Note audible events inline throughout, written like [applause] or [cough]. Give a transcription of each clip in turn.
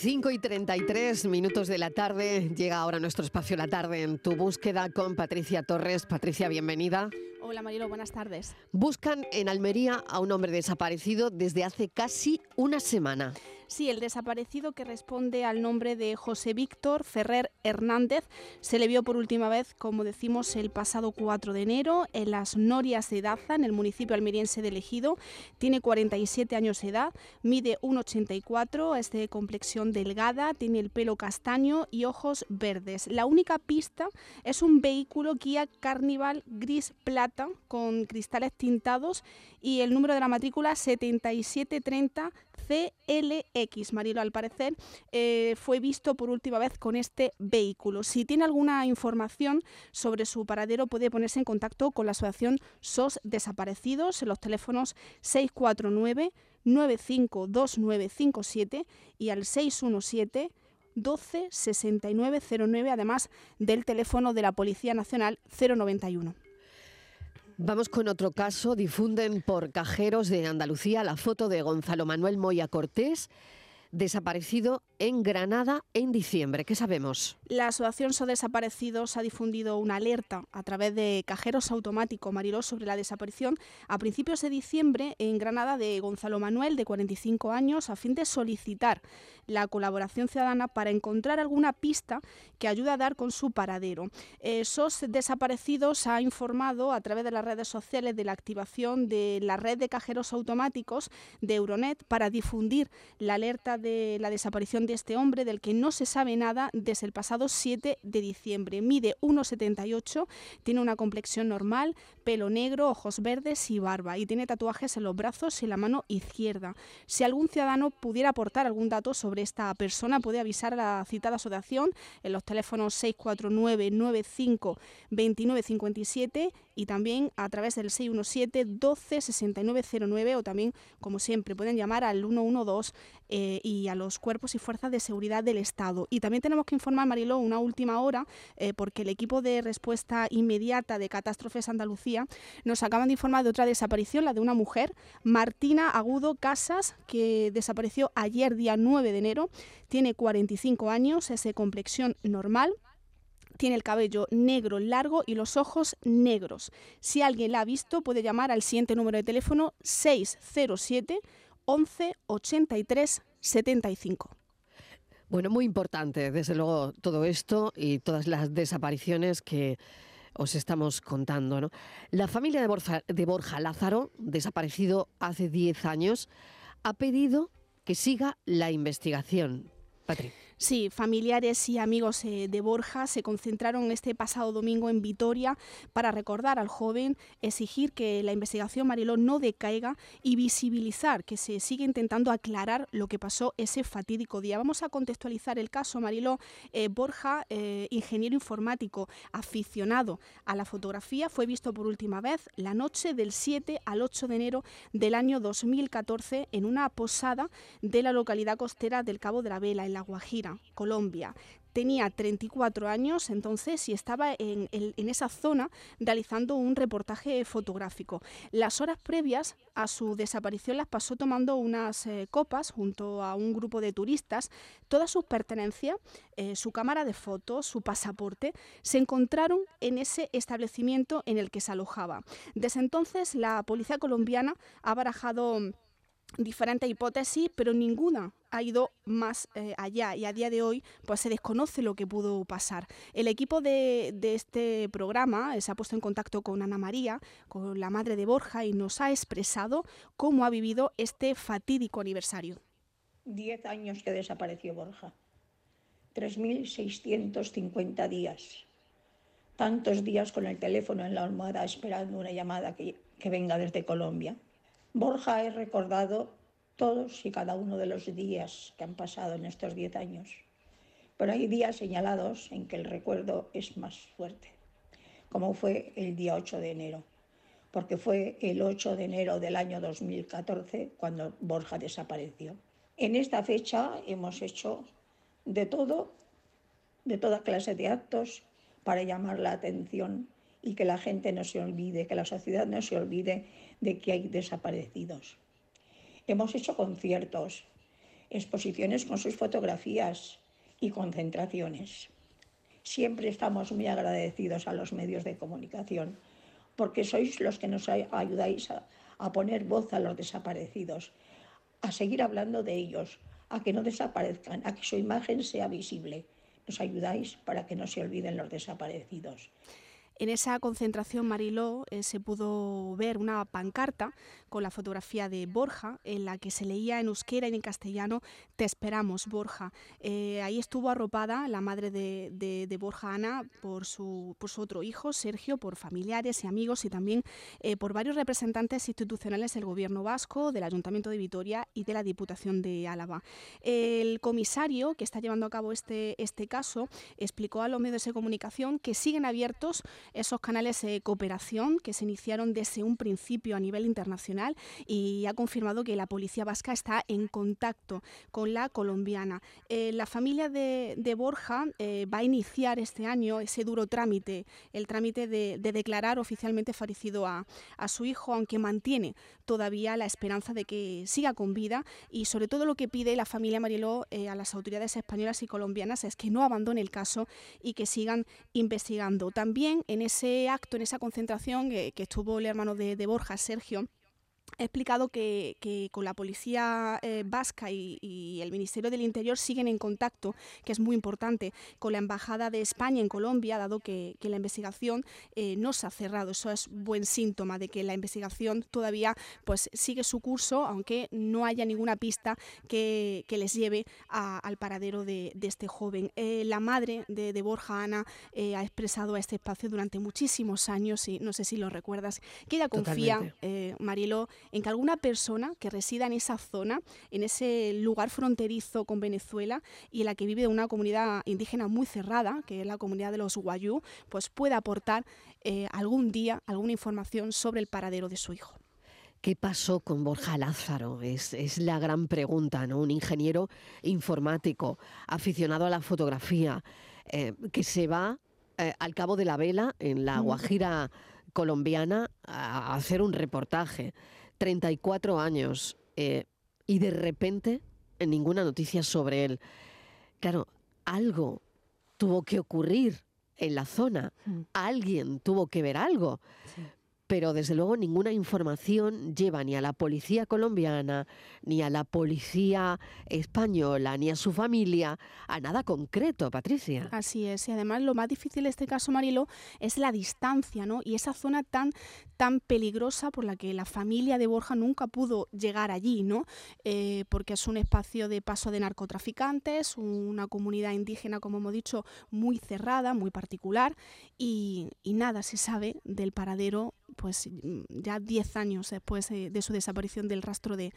5 y 33 minutos de la tarde. Llega ahora nuestro espacio La Tarde en tu búsqueda con Patricia Torres. Patricia, bienvenida. Hola Marilo, buenas tardes. Buscan en Almería a un hombre desaparecido desde hace casi una semana. Sí, el desaparecido que responde al nombre de José Víctor Ferrer Hernández se le vio por última vez, como decimos, el pasado 4 de enero en las Norias de Daza, en el municipio almeriense de Ejido. Tiene 47 años de edad, mide 1,84, es de complexión delgada, tiene el pelo castaño y ojos verdes. La única pista es un vehículo Kia Carnival gris plata con cristales tintados y el número de la matrícula 7730 CLX. Marilo, al parecer, eh, fue visto por última vez con este vehículo. Si tiene alguna información sobre su paradero, puede ponerse en contacto con la asociación SOS Desaparecidos en los teléfonos 649 952957 y al 617 12 6909, además del teléfono de la Policía Nacional 091. Vamos con otro caso. Difunden por cajeros de Andalucía la foto de Gonzalo Manuel Moya Cortés desaparecido en Granada en diciembre. ¿Qué sabemos? La Asociación So Desaparecidos ha difundido una alerta a través de cajeros automáticos Mariló sobre la desaparición a principios de diciembre en Granada de Gonzalo Manuel, de 45 años, a fin de solicitar la colaboración ciudadana para encontrar alguna pista que ayude a dar con su paradero. SOS Desaparecidos ha informado a través de las redes sociales de la activación de la red de cajeros automáticos de Euronet para difundir la alerta de la desaparición de este hombre del que no se sabe nada desde el pasado 7 de diciembre. Mide 1,78, tiene una complexión normal, pelo negro, ojos verdes y barba y tiene tatuajes en los brazos y la mano izquierda. Si algún ciudadano pudiera aportar algún dato sobre esta persona, puede avisar a la citada asociación en los teléfonos 649 95 2957 y también a través del 617 12 6909 o también, como siempre, pueden llamar al 112 eh, y a los cuerpos y fuerzas de seguridad del Estado. Y también tenemos que informar, Mariló, una última hora, eh, porque el equipo de respuesta inmediata de Catástrofes Andalucía nos acaban de informar de otra desaparición, la de una mujer, Martina Agudo Casas, que desapareció ayer, día 9 de enero. Tiene 45 años, es de complexión normal, tiene el cabello negro largo y los ojos negros. Si alguien la ha visto, puede llamar al siguiente número de teléfono 607 11 83 75. Bueno, muy importante, desde luego, todo esto y todas las desapariciones que os estamos contando. ¿no? La familia de Borja, de Borja Lázaro, desaparecido hace 10 años, ha pedido que siga la investigación. Patrick. Sí, familiares y amigos eh, de Borja se concentraron este pasado domingo en Vitoria para recordar al joven, exigir que la investigación Mariló no decaiga y visibilizar que se sigue intentando aclarar lo que pasó ese fatídico día. Vamos a contextualizar el caso, Mariló. Eh, Borja, eh, ingeniero informático aficionado a la fotografía, fue visto por última vez la noche del 7 al 8 de enero del año 2014 en una posada de la localidad costera del Cabo de la Vela, en La Guajira. Colombia. Tenía 34 años entonces y estaba en, esa zona realizando un reportaje fotográfico. Las horas previas a su desaparición las pasó tomando unas eh, copas junto a un grupo de turistas. Todas sus pertenencias, eh, su cámara de fotos, su pasaporte, se encontraron en ese establecimiento en el que se alojaba. Desde entonces la policía colombiana ha barajado diferentes hipótesis, pero ninguna ha ido más eh, allá y a día de hoy pues se desconoce lo que pudo pasar. El equipo de, de, este programa eh, se ha puesto en contacto con Ana María, con la madre de Borja, y nos ha expresado cómo ha vivido este fatídico aniversario. Diez años que desapareció Borja, 3.650 días, tantos días con el teléfono en la almohada esperando una llamada que, que venga desde Colombia Borja he recordado todos y cada uno de los días que han pasado en estos diez años, pero hay días señalados en que el recuerdo es más fuerte, como fue el día 8 de enero, porque fue el 8 de enero del año 2014 cuando Borja desapareció. En esta fecha hemos hecho de todo, de toda clase de actos para llamar la atención y que la gente no se olvide, que la sociedad no se olvide de que hay desaparecidos. Hemos hecho conciertos, exposiciones con sus fotografías y concentraciones. Siempre estamos muy agradecidos a los medios de comunicación porque sois los que nos ayudáis a, poner voz a los desaparecidos, a seguir hablando de ellos, a que no desaparezcan, a que su imagen sea visible. Nos ayudáis para que no se olviden los desaparecidos. En esa concentración, Mariló, eh, se pudo ver una pancarta con la fotografía de Borja, en la que se leía en euskera y en castellano, Te esperamos, Borja. Eh, ahí estuvo arropada la madre de, Borja Ana por su, otro hijo, Sergio, por familiares y amigos y también eh, por varios representantes institucionales del Gobierno vasco, del Ayuntamiento de Vitoria y de la Diputación de Álava. El comisario que está llevando a cabo este, este caso explicó a los medios de comunicación que siguen abiertos esos canales de cooperación que se iniciaron desde un principio a nivel internacional y ha confirmado que la policía vasca está en contacto con la colombiana. Eh, la familia de, Borja eh, va a iniciar este año ese duro trámite, el trámite de, declarar oficialmente fallecido a, su hijo, aunque mantiene todavía la esperanza de que siga con vida y sobre todo lo que pide la familia Mariló eh, a las autoridades españolas y colombianas es que no abandone el caso y que sigan investigando. También en ese acto, en esa concentración que, estuvo el hermano de Borja, Sergio, He explicado que, con la policía eh, vasca y, el Ministerio del Interior siguen en contacto, que es muy importante, con la Embajada de España en Colombia, dado que, la investigación eh, no se ha cerrado. Eso es buen síntoma de que la investigación todavía pues, sigue su curso, aunque no haya ninguna pista que, les lleve al paradero de, este joven. Eh, la madre de, Borja Ana ha expresado a este espacio durante muchísimos años, y no sé si lo recuerdas, que ella confía, Marilo, en que alguna persona que resida en esa zona, en ese lugar fronterizo con Venezuela y en la que vive una comunidad indígena muy cerrada, que es la comunidad de los Guayú, pues pueda aportar eh, algún día alguna información sobre el paradero de su hijo. ¿Qué pasó con Borja Lázaro? Es, la gran pregunta, ¿no? Un ingeniero informático, aficionado a la fotografía, eh, que se va eh, al cabo de la vela en la Guajira colombiana a hacer un reportaje. 34 años eh, y de repente ninguna noticia sobre él. Claro, algo tuvo que ocurrir en la zona, alguien tuvo que ver algo pero desde luego ninguna información lleva ni a la policía colombiana, ni a la policía española, ni a su familia, a nada concreto, Patricia. Así es, y además lo más difícil de este caso, Marilo, es la distancia, ¿no? Y esa zona tan, tan peligrosa por la que la familia de Borja nunca pudo llegar allí, ¿no? Eh, porque es un espacio de paso de narcotraficantes, una comunidad indígena, como hemos dicho, muy cerrada, muy particular, y, y nada se sabe del paradero pues mm, ya 10 años después de, su desaparición del rastro de,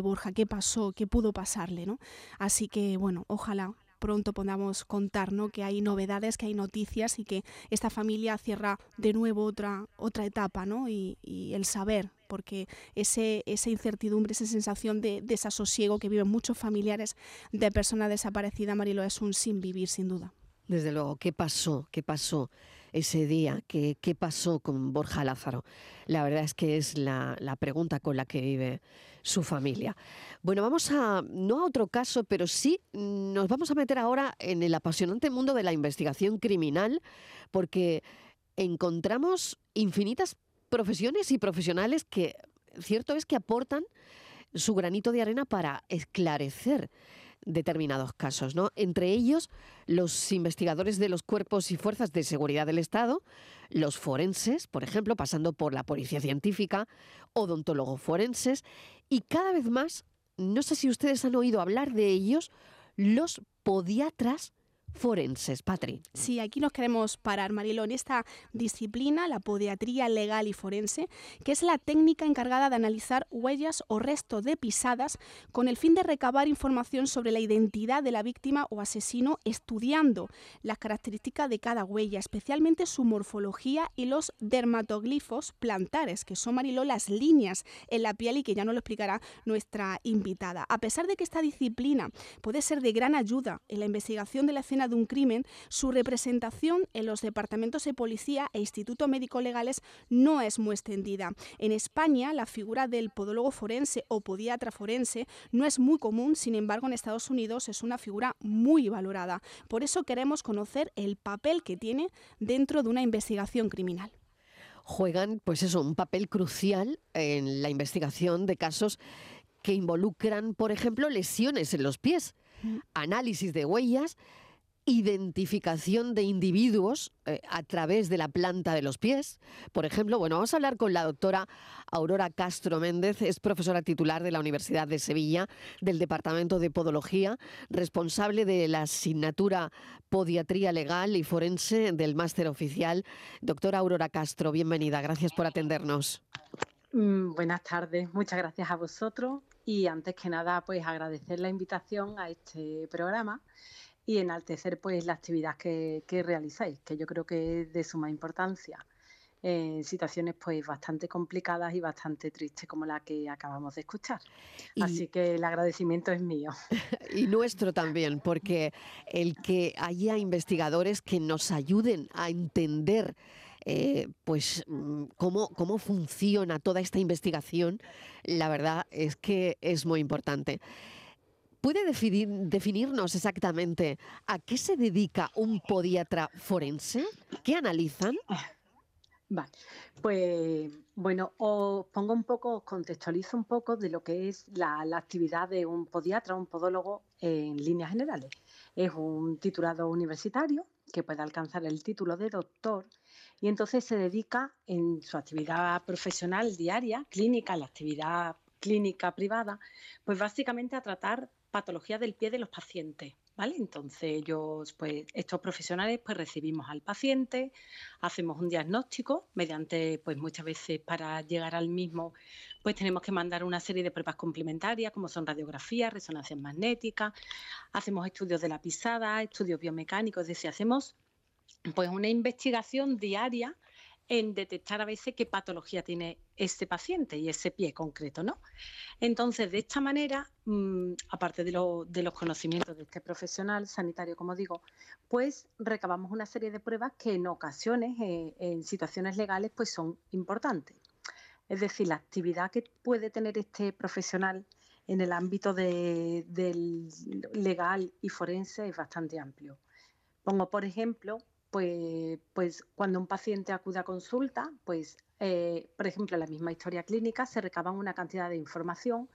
Borja, qué pasó, qué pudo pasarle, ¿no? Así que, bueno, ojalá pronto podamos contar ¿no? que hay novedades, que hay noticias y que esta familia cierra de nuevo otra, otra etapa ¿no? y, el saber, porque ese, esa incertidumbre, esa sensación de desasosiego que viven muchos familiares de personas desaparecidas, Marilo, es un sin vivir sin duda. Desde luego, ¿qué pasó? ¿Qué pasó? Ese día? ¿Qué, qué pasó con Borja Lázaro? La verdad es que es la, pregunta con la que vive su familia. Bueno, vamos a, no a otro caso, pero sí nos vamos a meter ahora en el apasionante mundo de la investigación criminal, porque encontramos infinitas profesiones y profesionales que, cierto es que aportan su granito de arena para esclarecer determinados casos, ¿no? Entre ellos, los investigadores de los cuerpos y fuerzas de seguridad del Estado, los forenses, por ejemplo, pasando por la policía científica, odontólogos forenses, y cada vez más, no sé si ustedes han oído hablar de ellos, los podiatras forenses, Patri. Sí, aquí nos queremos parar, Marilo, en esta disciplina, la podiatría legal y forense, que es la técnica encargada de analizar huellas o restos de pisadas con el fin de recabar información sobre la identidad de la víctima o asesino, estudiando las características de cada huella, especialmente su morfología y los dermatoglifos plantares, que son, Marilo, las líneas en la piel y que ya nos lo explicará nuestra invitada. A pesar de que esta disciplina puede ser de gran ayuda en la investigación de la escena escena de un crimen, su representación en los departamentos de policía e instituto médico legales no es muy extendida. En España, la figura del podólogo forense o podiatra forense no es muy común, sin embargo, en Estados Unidos es una figura muy valorada. Por eso queremos conocer el papel que tiene dentro de una investigación criminal juegan, pues eso, un papel crucial en la investigación de casos que involucran, por ejemplo, lesiones en los pies, mm. análisis de huellas, identificación de individuos eh, a través de la planta de los pies. Por ejemplo, bueno, vamos a hablar con la doctora Aurora Castro Méndez, es profesora titular de la Universidad de Sevilla, del Departamento de Podología, responsable de la asignatura Podiatría Legal y Forense del máster oficial. Doctora Aurora Castro, bienvenida, gracias por atendernos. Mm, buenas tardes, muchas gracias a vosotros y antes que nada pues agradecer la invitación a este programa y enaltecer pues la actividad que, realizáis, que yo creo que es de suma importancia en situaciones pues bastante complicadas y bastante tristes como la que acabamos de escuchar. Así que el agradecimiento es mío. [laughs] Y nuestro también, porque el que haya investigadores que nos ayuden a entender eh, pues mm, cómo, cómo funciona toda esta investigación, la verdad es que es muy importante. ¿Puede definirnos exactamente a qué se dedica un podiatra forense? ¿Qué analizan? Vale, pues bueno, os pongo un poco, os contextualizo un poco de lo que es la, actividad de un podiatra, un podólogo en líneas generales. Es un titulado universitario que puede alcanzar el título de doctor y entonces se dedica en su actividad profesional diaria, clínica, la actividad clínica privada, pues básicamente a tratar patología del pie de los pacientes. ¿Vale? Entonces ellos, pues estos profesionales, pues recibimos al paciente, hacemos un diagnóstico mediante, pues muchas veces para llegar al mismo, pues tenemos que mandar una serie de pruebas complementarias, como son radiografías, resonancias magnéticas, hacemos estudios de la pisada, estudios biomecánicos, es decir, hacemos pues una investigación diaria en detectar a veces qué patología tiene ese paciente y ese pie concreto, ¿no? Entonces, de esta manera, mm, aparte de, los conocimientos de este profesional sanitario, como digo, pues recabamos una serie de pruebas que en ocasiones, eh, en situaciones legales, pues son importantes. Es decir, la actividad que puede tener este profesional en el ámbito del legal y forense es bastante amplio. Pongo, por ejemplo, pues, pues cuando un paciente acude a consulta, pues eh, por ejemplo, en la misma historia clínica se recaban una cantidad de información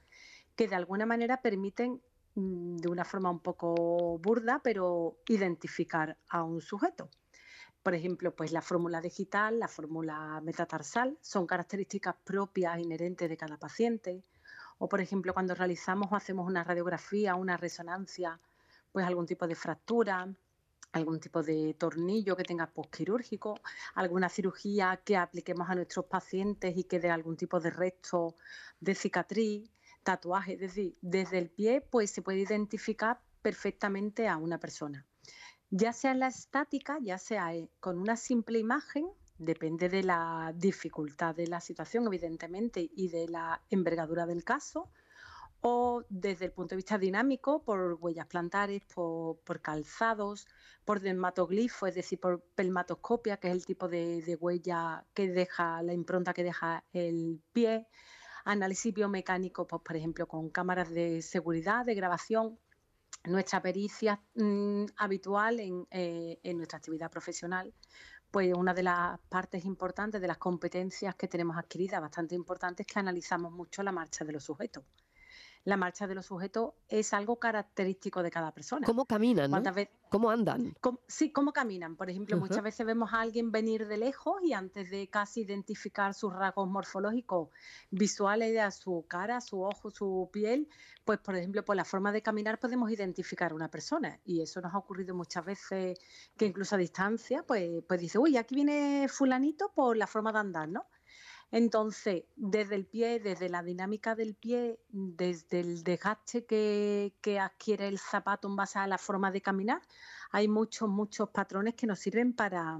que de alguna manera permiten mm, de una forma un poco burda, pero identificar a un sujeto. Por ejemplo, pues la fórmula digital, la fórmula metatarsal, son características propias inherentes de cada paciente. O, por ejemplo, cuando realizamos o hacemos una radiografía, una resonancia, pues algún tipo de fractura, algún tipo de tornillo que tenga postquirúrgico, alguna cirugía que apliquemos a nuestros pacientes y que dé algún tipo de resto de cicatriz, tatuaje, es decir, desde el pie pues se puede identificar perfectamente a una persona. Ya sea en la estática, ya sea eh, con una simple imagen, depende de la dificultad de la situación, evidentemente, y de la envergadura del caso, o desde el punto de vista dinámico, por huellas plantares, por, calzados, por dermatoglifo, es decir, por pelmatoscopia, que es el tipo de, huella que deja, la impronta que deja el pie, análisis biomecánico, pues, por ejemplo, con cámaras de seguridad, de grabación, nuestra pericia mm, habitual en, eh, en nuestra actividad profesional, pues una de las partes importantes, de las competencias que tenemos adquiridas, bastante importantes, es que analizamos mucho la marcha de los sujetos la marcha de los sujetos es algo característico de cada persona. ¿Cómo caminan? ¿Cómo andan? sí, cómo caminan. Por ejemplo, muchas veces vemos a alguien venir de lejos y antes de casi identificar sus rasgos morfológicos visuales de su cara, su ojo, su piel, pues por ejemplo, por la forma de caminar podemos identificar a una persona. Y eso nos ha ocurrido muchas veces que incluso a distancia, pues, pues dice, uy, aquí viene fulanito por la forma de andar, ¿no? Entonces, desde el pie, desde la dinámica del pie, desde el desgaste que, adquiere el zapato en base a la forma de caminar, hay muchos, muchos patrones que nos sirven para,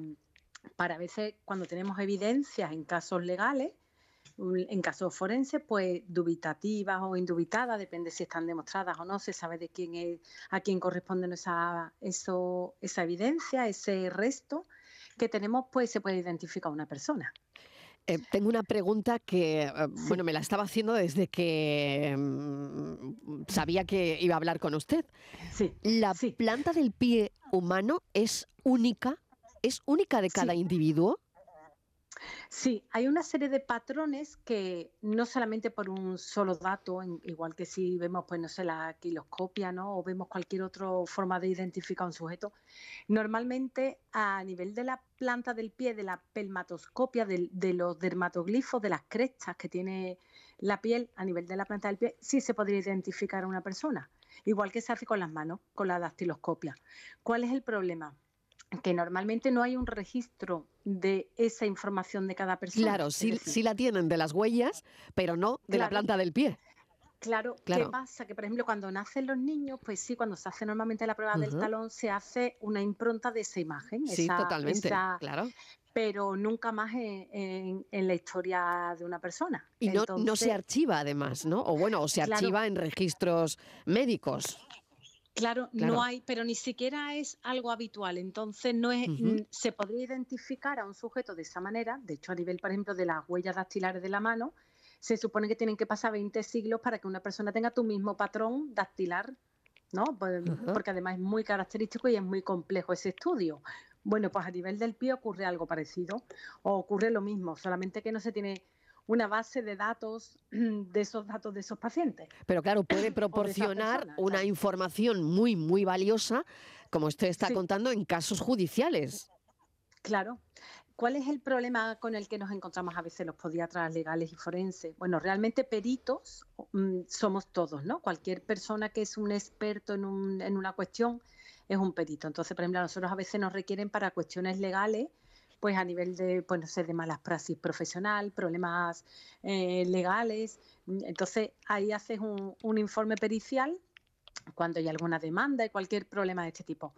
para a veces cuando tenemos evidencias en casos legales, en casos forenses, pues dubitativas o indubitadas, depende si están demostradas o no, se sabe de quién es, a quién corresponde esa, eso, esa evidencia, ese resto que tenemos, pues se puede identificar una persona. Eh, tengo una pregunta que, eh, bueno, me la estaba haciendo desde que mm, sabía que iba a hablar con usted. Sí. ¿La planta del pie humano es única? ¿Es única de cada individuo? Sí, hay una serie de patrones que no solamente por un solo dato, igual que si vemos, pues no sé, la quiloscopia, ¿no? O vemos cualquier otra forma de identificar un sujeto. Normalmente a nivel de la planta del pie, de la pelmatoscopia, de, de los dermatoglifos, de las crestas que tiene la piel a nivel de la planta del pie, sí se podría identificar a una persona. Igual que se hace con las manos, con la dactiloscopia. ¿Cuál es el problema? Que normalmente no hay un registro de esa información de cada persona. Claro, sí, la tienen de las huellas, pero no de la planta del pie. Claro, ¿qué pasa? Que, por ejemplo, cuando nacen los niños, pues sí, cuando se hace normalmente la prueba del talón, se hace una impronta de esa imagen. Sí, totalmente, claro. Pero nunca más en, la historia de una persona. Y no, no, se archiva, además, ¿no? O bueno, o se archiva en registros médicos. Claro, no hay, pero ni siquiera es algo habitual. Entonces, no es, se podría identificar a un sujeto de esa manera. De hecho, a nivel, por ejemplo, de las huellas dactilares de la mano, se supone que tienen que pasar 20 siglos para que una persona tenga tu mismo patrón dactilar, ¿no? Pues, porque además es muy característico y es muy complejo ese estudio. Bueno, pues a nivel del pie ocurre algo parecido, o ocurre lo mismo, solamente que no se tiene una base de datos de esos datos de esos pacientes. Pero claro, puede [clears throat] proporcionar una información muy, muy valiosa, como usted está contando, en casos judiciales. Claro. ¿Cuál es el problema con el que nos encontramos a veces los podiatras legales y forenses? Bueno, realmente peritos mm, somos todos, ¿no? Cualquier persona que es un experto en, un, en una cuestión es un perito. Entonces, por ejemplo, a nosotros a veces nos requieren para cuestiones legales pues a nivel de, pues no sé, de malas praxis profesional, problemas eh, legales. Entonces ahí haces un, un informe pericial cuando hay alguna demanda y cualquier problema de este tipo.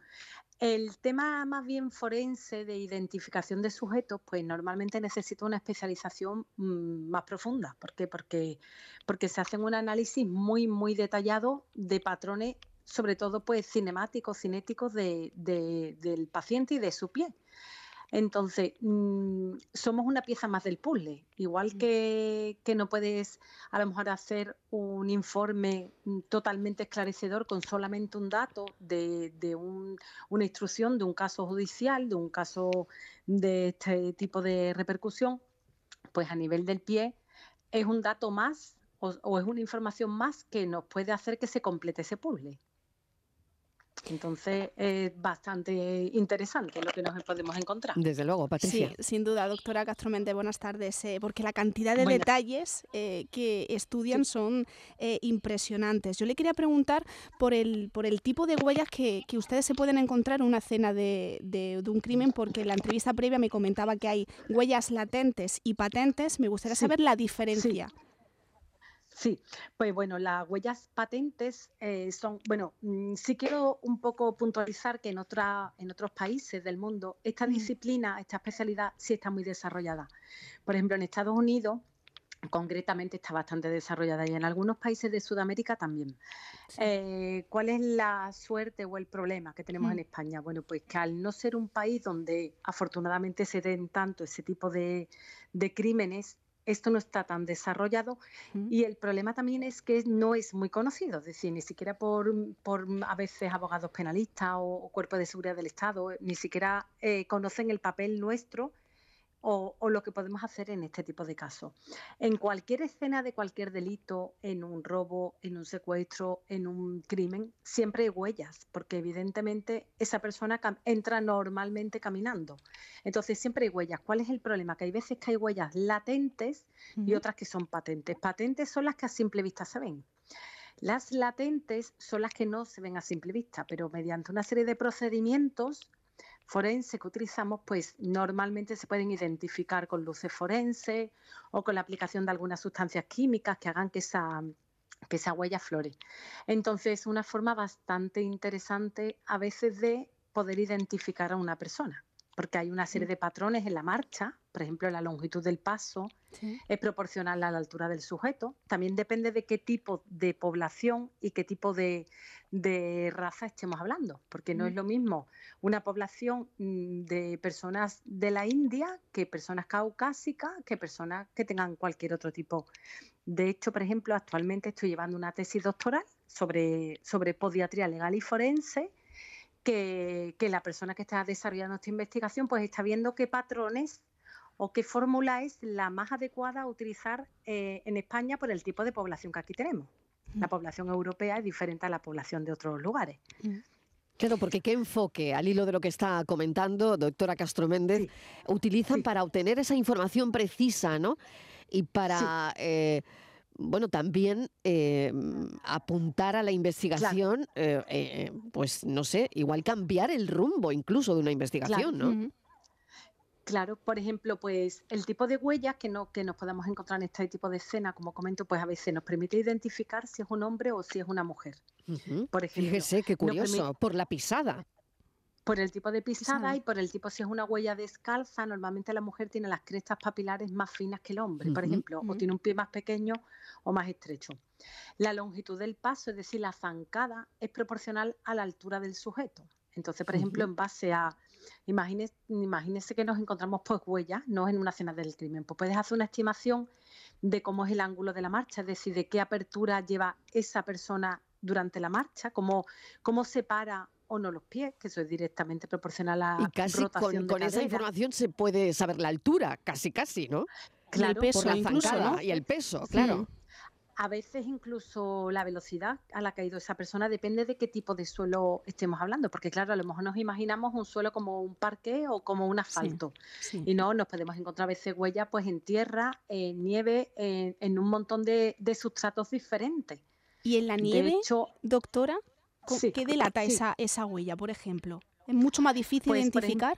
El tema más bien forense de identificación de sujetos, pues normalmente necesita una especialización mm, más profunda. ¿Por qué? Porque, porque se hacen un análisis muy, muy detallado de patrones, sobre todo pues cinemáticos, cinéticos de, del paciente y de su pie. Entonces, mm, somos una pieza más del puzzle. Igual mm. que, no puedes a lo mejor hacer un informe mm, totalmente esclarecedor con solamente un dato de, una instrucción de un caso judicial, de un caso de este tipo de repercusión, pues a nivel del pie es un dato más o es una información más que nos puede hacer que se complete ese puzzle. Entonces es bastante interesante lo que nos podemos encontrar. Desde luego, Patricia. Sí, sin duda, doctora Castromente, buenas tardes. Eh, porque la cantidad de detalles eh, que estudian son eh, impresionantes. Yo le quería preguntar por el, por el tipo de huellas que, ustedes se pueden encontrar en una escena de, de, un crimen, porque en la entrevista previa me comentaba que hay huellas latentes y patentes. Me gustaría saber la diferencia. Sí, pues bueno, las huellas patentes eh, son, bueno, mm, sí quiero un poco puntualizar que en, otra, en otros países del mundo esta disciplina, esta especialidad sí está muy desarrollada. Por ejemplo, en Estados Unidos concretamente está bastante desarrollada y en algunos países de Sudamérica también. Eh, ¿Cuál es la suerte o el problema que tenemos en mm. España? Bueno, pues que al no ser un país donde afortunadamente se den tanto ese tipo de, de crímenes, esto no está tan desarrollado y el problema también es que no es muy conocido, es decir, ni siquiera por, por a veces abogados penalistas o, cuerpos de seguridad del Estado, ni siquiera eh, conocen el papel nuestro o, lo que podemos hacer en este tipo de casos. En cualquier escena de cualquier delito, en un robo, en un secuestro, en un crimen, siempre hay huellas, porque evidentemente esa persona entra normalmente caminando. Entonces siempre hay huellas. ¿Cuál es el problema? Que hay veces que hay huellas latentes y otras que son patentes. Patentes son las que a simple vista se ven. Las latentes son las que no se ven a simple vista, pero mediante una serie de procedimientos forense que utilizamos, pues normalmente se pueden identificar con luces forenses o con la aplicación de algunas sustancias químicas que hagan que esa, que esa huella flore. Entonces, una forma bastante interesante a veces de poder identificar a una persona. Porque hay una serie de patrones en la marcha, por ejemplo, la longitud del paso es proporcional a la altura del sujeto. También depende de qué tipo de población y qué tipo de, raza estemos hablando, porque no es mm. lo mismo una población mm, de personas de la India que personas caucásicas, que personas que tengan cualquier otro tipo. De hecho, por ejemplo, actualmente estoy llevando una tesis doctoral sobre, sobre podiatría legal y forense que, la persona que está desarrollando esta investigación pues está viendo qué patrones o qué fórmula es la más adecuada a utilizar eh, en España por el tipo de población que aquí tenemos. La población europea es diferente a la población de otros lugares. Claro, porque qué enfoque, al hilo de lo que está comentando doctora Castro Méndez, utilizan para obtener esa información precisa, ¿no? Y para eh, bueno, también eh, apuntar a la investigación, eh, eh, pues no sé, igual cambiar el rumbo incluso de una investigación, ¿no? Claro, por ejemplo, pues el tipo de huellas que, no, que nos podemos encontrar en este tipo de escena, como comento, pues a veces nos permite identificar si es un hombre o si es una mujer. Por ejemplo, Fíjese qué curioso, por la pisada. Por el tipo de pisada y por el tipo, si es una huella descalza, normalmente la mujer tiene las crestas papilares más finas que el hombre, por ejemplo, o tiene un pie más pequeño o más estrecho. La longitud del paso, es decir, la zancada, es proporcional a la altura del sujeto. Entonces, por ejemplo, en base a, imagínese, imagínese que nos encontramos pues huellas, no en una escena del crimen, pues puedes hacer una estimación de cómo es el ángulo de la marcha, es decir, de qué apertura lleva esa persona durante la marcha, cómo, cómo separa o no los pies, que eso es directamente proporcional a la y casi rotación con, esa información se puede saber la altura, casi casi, ¿no? Claro, el peso, por la incluso, y el peso, claro. A veces incluso la velocidad a la que ha ido esa persona depende de qué tipo de suelo estemos hablando, porque claro, a lo mejor nos imaginamos un suelo como un parque o como un asfalto, y no, nos podemos encontrar a veces huellas pues en tierra, en nieve, en, un montón de, de, sustratos diferentes. ¿Y en la nieve, doctora? ¿Qué delata esa, esa huella, por ejemplo? ¿Es mucho más difícil pues, identificar?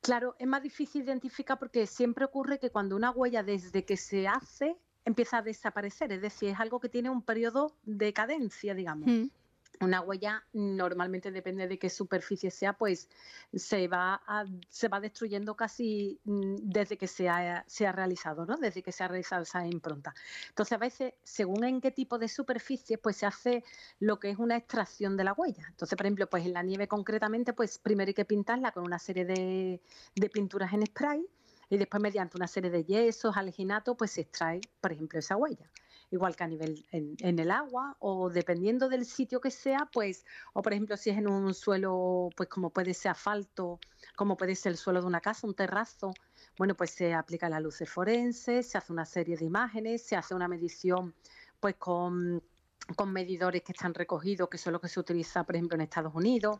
claro, es más difícil identificar porque siempre ocurre que cuando una huella desde que se hace empieza a desaparecer, es decir, es algo que tiene un periodo de cadencia, digamos. Mm una huella normalmente depende de qué superficie sea, pues se va, se va destruyendo casi mm, desde que se ha, se ha, realizado, ¿no? Desde que se ha realizado esa impronta. Entonces, a veces, según en qué tipo de superficie, pues se hace lo que es una extracción de la huella. Entonces, por ejemplo, pues en la nieve concretamente, pues primero hay que pintarla con una serie de, de pinturas en spray y después mediante una serie de yesos, alginato, pues se extrae, por ejemplo, esa huella igual que a nivel en, el agua o dependiendo del sitio que sea, pues, o por ejemplo si es en un suelo, pues como puede ser asfalto, como puede ser el suelo de una casa, un terrazo, bueno, pues se aplica la luz forense, se hace una serie de imágenes, se hace una medición pues con con medidores que están recogidos, que son los que se utiliza, por ejemplo, en Estados Unidos.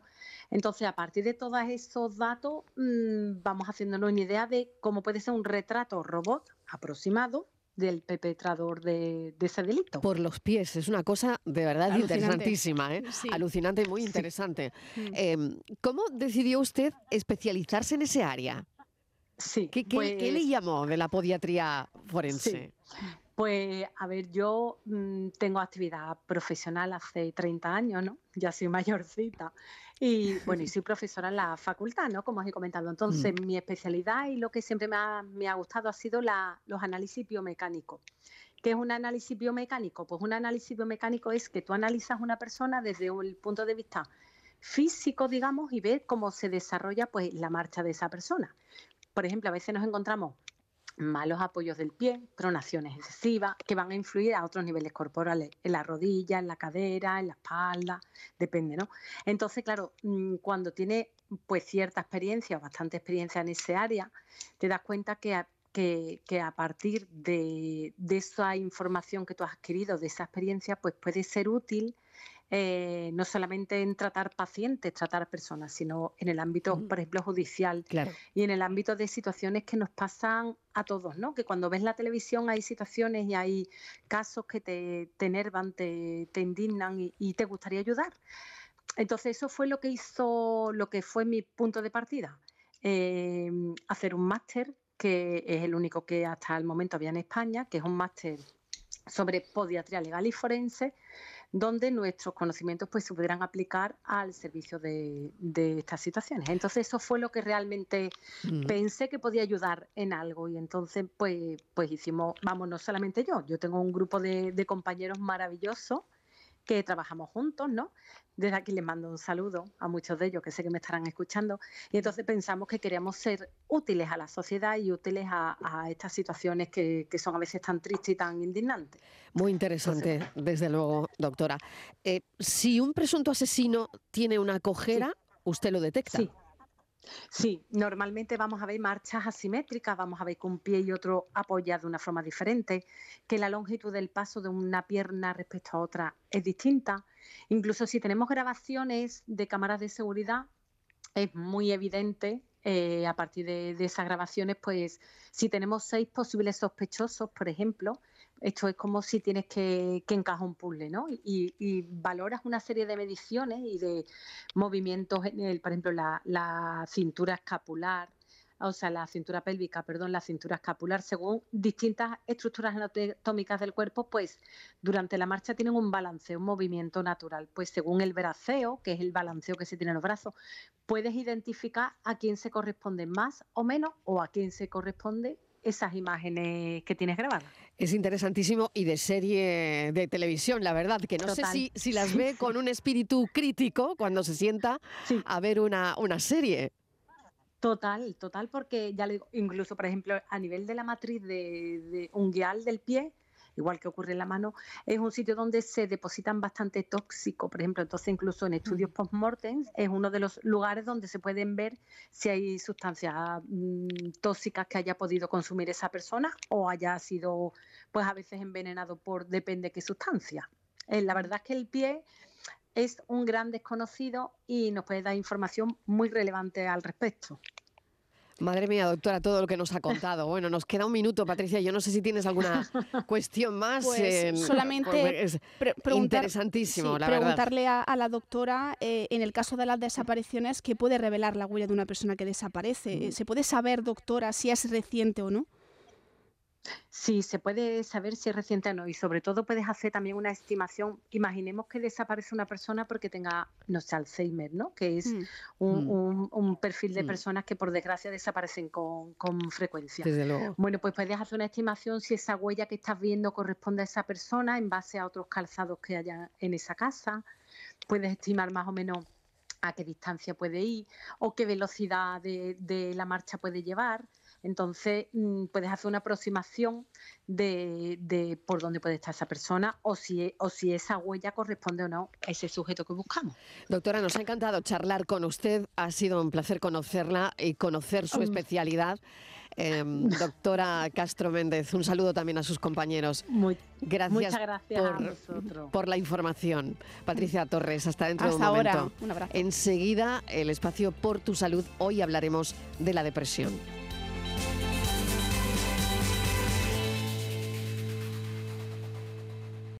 Entonces, a partir de todos esos datos, mm, vamos haciéndonos una idea de cómo puede ser un retrato robot aproximado del perpetrador de, ese delito. Por los pies, es una cosa de verdad interesantísima, ¿eh? alucinante y muy interesante. Mm. Em, ¿Cómo decidió usted especializarse en ese área? Sí. ¿Qué, le pues llamó de la podiatría forense? Pues, a ver, yo mm, tengo actividad profesional hace 30 años, ¿no? Ya soy mayorcita. Y [laughs] bueno, y soy profesora en la facultad, ¿no? Como os he comentado. Entonces, mm. mi especialidad y lo que siempre me ha, gustado ha sido los análisis biomecánicos. ¿Qué es un análisis biomecánico? Pues un análisis biomecánico es que tú analizas una persona desde el punto de vista físico, digamos, y ves cómo se desarrolla pues, la marcha de esa persona. Por ejemplo, a veces nos encontramos malos apoyos del pie, pronaciones excesivas, que van a influir a otros niveles corporales, en la rodilla, en la cadera, en la espalda, depende, ¿no? Entonces, claro, mm, cuando tiene pues cierta experiencia o bastante experiencia en ese área, te das cuenta que a, que, a partir de, de, esa información que tú has adquirido, de esa experiencia, pues puede ser útil eh, no solamente en tratar pacientes, tratar personas, sino en el ámbito, por ejemplo, judicial y en el ámbito de situaciones que nos pasan a todos, ¿no? Que cuando ves la televisión hay situaciones y hay casos que te, te enervan, te, indignan y, te gustaría ayudar. Entonces eso fue lo que hizo, lo que fue mi punto de partida. Eh, hacer un máster que es el único que hasta el momento había en España, que es un máster sobre podiatría legal y forense, donde nuestros conocimientos pues se pudieran aplicar al servicio de, estas situaciones. Entonces eso fue lo que realmente mm. pensé que podía ayudar en algo y entonces pues, pues hicimos, vamos, no solamente yo, yo tengo un grupo de, de compañeros maravillosos que trabajamos juntos, ¿no? Desde aquí les mando un saludo a muchos de ellos que sé que me estarán escuchando. Y entonces pensamos que queríamos ser útiles a la sociedad y útiles a, estas situaciones que, son a veces tan tristes y tan indignantes. Muy interesante, desde luego, doctora. Eh, si un presunto asesino tiene una cojera, ¿usted lo detecta? Sí. Sí, normalmente vamos a ver marchas asimétricas, vamos a ver que un pie y otro apoyados de una forma diferente, que la longitud del paso de una pierna respecto a otra es distinta. Incluso si tenemos grabaciones de cámaras de seguridad, es muy evidente eh, a partir de, de, esas grabaciones, pues si tenemos seis posibles sospechosos, por ejemplo, esto es como si tienes que, encajar un puzzle, ¿no? Y, valoras una serie de mediciones y de movimientos, en el, por ejemplo, la, cintura escapular, o sea, la cintura pélvica, perdón, la cintura escapular, según distintas estructuras anatómicas del cuerpo, pues durante la marcha tienen un balanceo, un movimiento natural. Pues según el braceo, que es el balanceo que se tiene en los brazos, puedes identificar a quién se corresponde más o menos o a quién se corresponde esas imágenes que tienes grabadas. Es interesantísimo y de serie de televisión, la verdad, que no sé si, si, las ve con un espíritu crítico cuando se sienta a ver una, una serie. Total, total, porque ya le digo, incluso, por ejemplo, a nivel de la matriz de, de un guial del pie, igual que ocurre en la mano, es un sitio donde se depositan bastante tóxico, por ejemplo, entonces incluso en estudios post-mortem es uno de los lugares donde se pueden ver si hay sustancias mm, tóxicas que haya podido consumir esa persona o haya sido, pues a veces envenenado por depende qué sustancia. Eh, la verdad es que el pie es un gran desconocido y nos puede dar información muy relevante al respecto. Madre mía, doctora, todo lo que nos ha contado. Bueno, nos queda un minuto, Patricia. Yo no sé si tienes alguna [laughs] cuestión más. Pues solamente es interesantísimo, la preguntarle a, la doctora, eh, en el caso de las desapariciones, ¿qué puede revelar la huella de una persona que desaparece? Mm. ¿Se puede saber, doctora, si es reciente o no? Sí, se puede saber si es reciente o no y sobre todo puedes hacer también una estimación. Imaginemos que desaparece una persona porque tenga, no sé, Alzheimer, ¿no? Que es mm. Mm. un, perfil de mm. personas que por desgracia desaparecen con, frecuencia. Bueno, pues puedes hacer una estimación si esa huella que estás viendo corresponde a esa persona en base a otros calzados que haya en esa casa. Puedes estimar más o menos a qué distancia puede ir o qué velocidad de la marcha puede llevar. Entonces, mm, puedes hacer una aproximación de, por dónde puede estar esa persona o si, o si esa huella corresponde o no a ese sujeto que buscamos. Doctora, nos ha encantado charlar con usted. Ha sido un placer conocerla y conocer su especialidad. Em, [laughs] doctora Castro Méndez, un saludo también a sus compañeros. Muy, gracias, por, por, la información. Patricia Torres, hasta dentro de un ahora. momento. Un abrazo. Enseguida, el espacio por tu salud. Hoy hablaremos de la depresión.